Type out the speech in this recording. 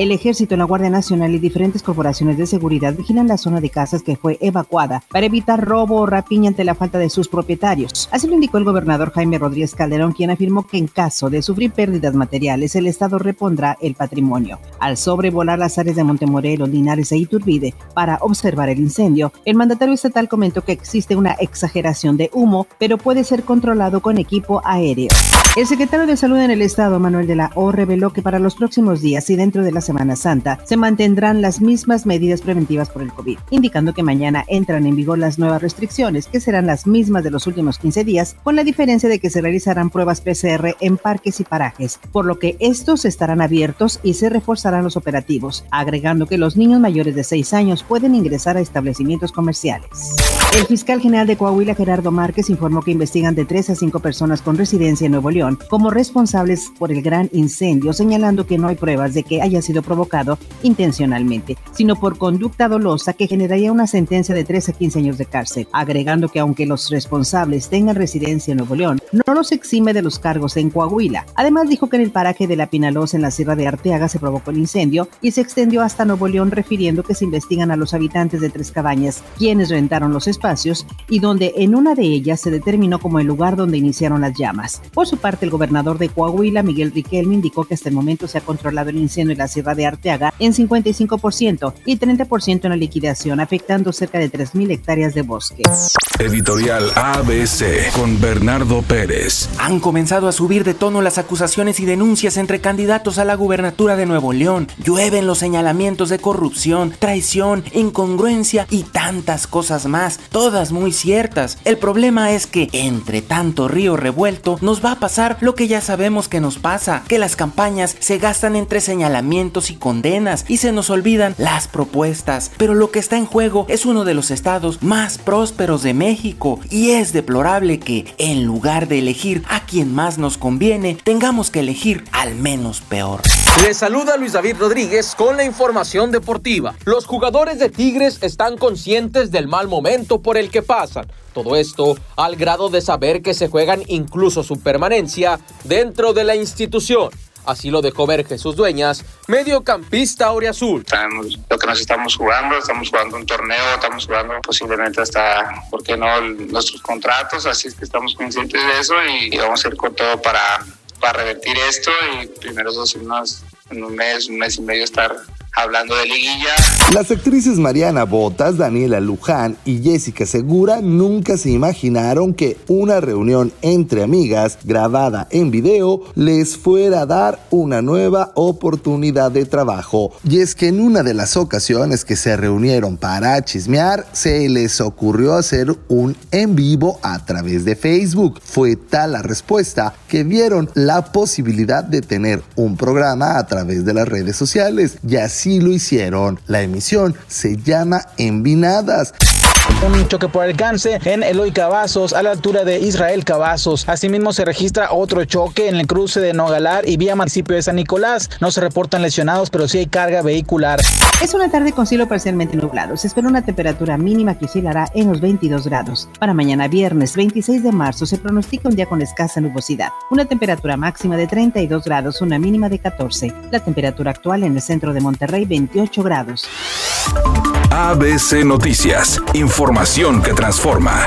El ejército, la Guardia Nacional y diferentes corporaciones de seguridad vigilan la zona de casas que fue evacuada para evitar robo o rapiña ante la falta de sus propietarios. Así lo indicó el gobernador Jaime Rodríguez Calderón, quien afirmó que en caso de sufrir pérdidas materiales, el Estado repondrá el patrimonio. Al sobrevolar las áreas de Montemorelos, Linares e Iturbide para observar el incendio, el mandatario estatal comentó que existe una exageración de humo, pero puede ser controlado con equipo aéreo. El secretario de Salud en el Estado, Manuel de la O, reveló que para los próximos días y dentro de la Semana Santa se mantendrán las mismas medidas preventivas por el COVID, indicando que mañana entran en vigor las nuevas restricciones, que serán las mismas de los últimos 15 días, con la diferencia de que se realizarán pruebas PCR en parques y parajes, por lo que estos estarán abiertos y se reforzarán los operativos, agregando que los niños mayores de 6 años pueden ingresar a establecimientos comerciales. El fiscal general de Coahuila, Gerardo Márquez, informó que investigan de 3 a 5 personas con residencia en Nuevo León como responsables por el gran incendio, señalando que no hay pruebas de que haya sido provocado intencionalmente, sino por conducta dolosa que generaría una sentencia de 13 a 15 años de cárcel, agregando que aunque los responsables tengan residencia en Nuevo León, no los exime de los cargos en Coahuila. Además dijo que en el paraje de la Pinalosa en la Sierra de Arteaga se provocó el incendio y se extendió hasta Nuevo León refiriendo que se investigan a los habitantes de Tres Cabañas, quienes rentaron los y donde en una de ellas se determinó como el lugar donde iniciaron las llamas. Por su parte, el gobernador de Coahuila, Miguel Riquelme, indicó que hasta el momento se ha controlado el incendio en la Sierra de Arteaga en 55% y 30% en la liquidación, afectando cerca de 3.000 hectáreas de bosque. Editorial ABC con Bernardo Pérez. Han comenzado a subir de tono las acusaciones y denuncias entre candidatos a la gubernatura de Nuevo León. Llueven los señalamientos de corrupción, traición, incongruencia y tantas cosas más, todas muy ciertas. El problema es que entre tanto río revuelto nos va a pasar lo que ya sabemos que nos pasa, que las campañas se gastan entre señalamientos y condenas y se nos olvidan las propuestas. Pero lo que está en juego es uno de los estados más prósperos de México y es deplorable que, en lugar de elegir a quien más nos conviene, tengamos que elegir al menos peor. Les saluda Luis David Rodríguez con la información deportiva. Los jugadores de Tigres están conscientes del mal momento por el que pasan. Todo esto al grado de saber que se juegan incluso su permanencia dentro de la institución. Así lo dejó ver Jesús Dueñas, mediocampista Azul. Sabemos lo que nos estamos jugando, estamos jugando un torneo, estamos jugando posiblemente hasta, ¿por qué no?, nuestros contratos, así es que estamos conscientes de eso y, vamos a ir con todo para, para revertir esto y primero dos en un mes, un mes y medio estar hablando de liguilla. Las actrices Mariana Botas, Daniela Luján y Jessica Segura nunca se imaginaron que una reunión entre amigas grabada en video les fuera a dar una nueva oportunidad de trabajo. Y es que en una de las ocasiones que se reunieron para chismear, se les ocurrió hacer un en vivo a través de Facebook. Fue tal la respuesta que vieron la posibilidad de tener un programa a través de las redes sociales y así lo hicieron. La emisión se llama Envinadas. Un choque por alcance en Eloy Cavazos, a la altura de Israel Cavazos. Asimismo, se registra otro choque en el cruce de Nogalar y vía municipio de San Nicolás. No se reportan lesionados, pero sí hay carga vehicular. Es una tarde con cielo parcialmente nublado. Se espera una temperatura mínima que oscilará en los 22 grados. Para mañana viernes 26 de marzo se pronostica un día con escasa nubosidad. Una temperatura máxima de 32 grados, una mínima de 14. La temperatura actual en el centro de Monterrey 28 grados. ABC Noticias, información que transforma.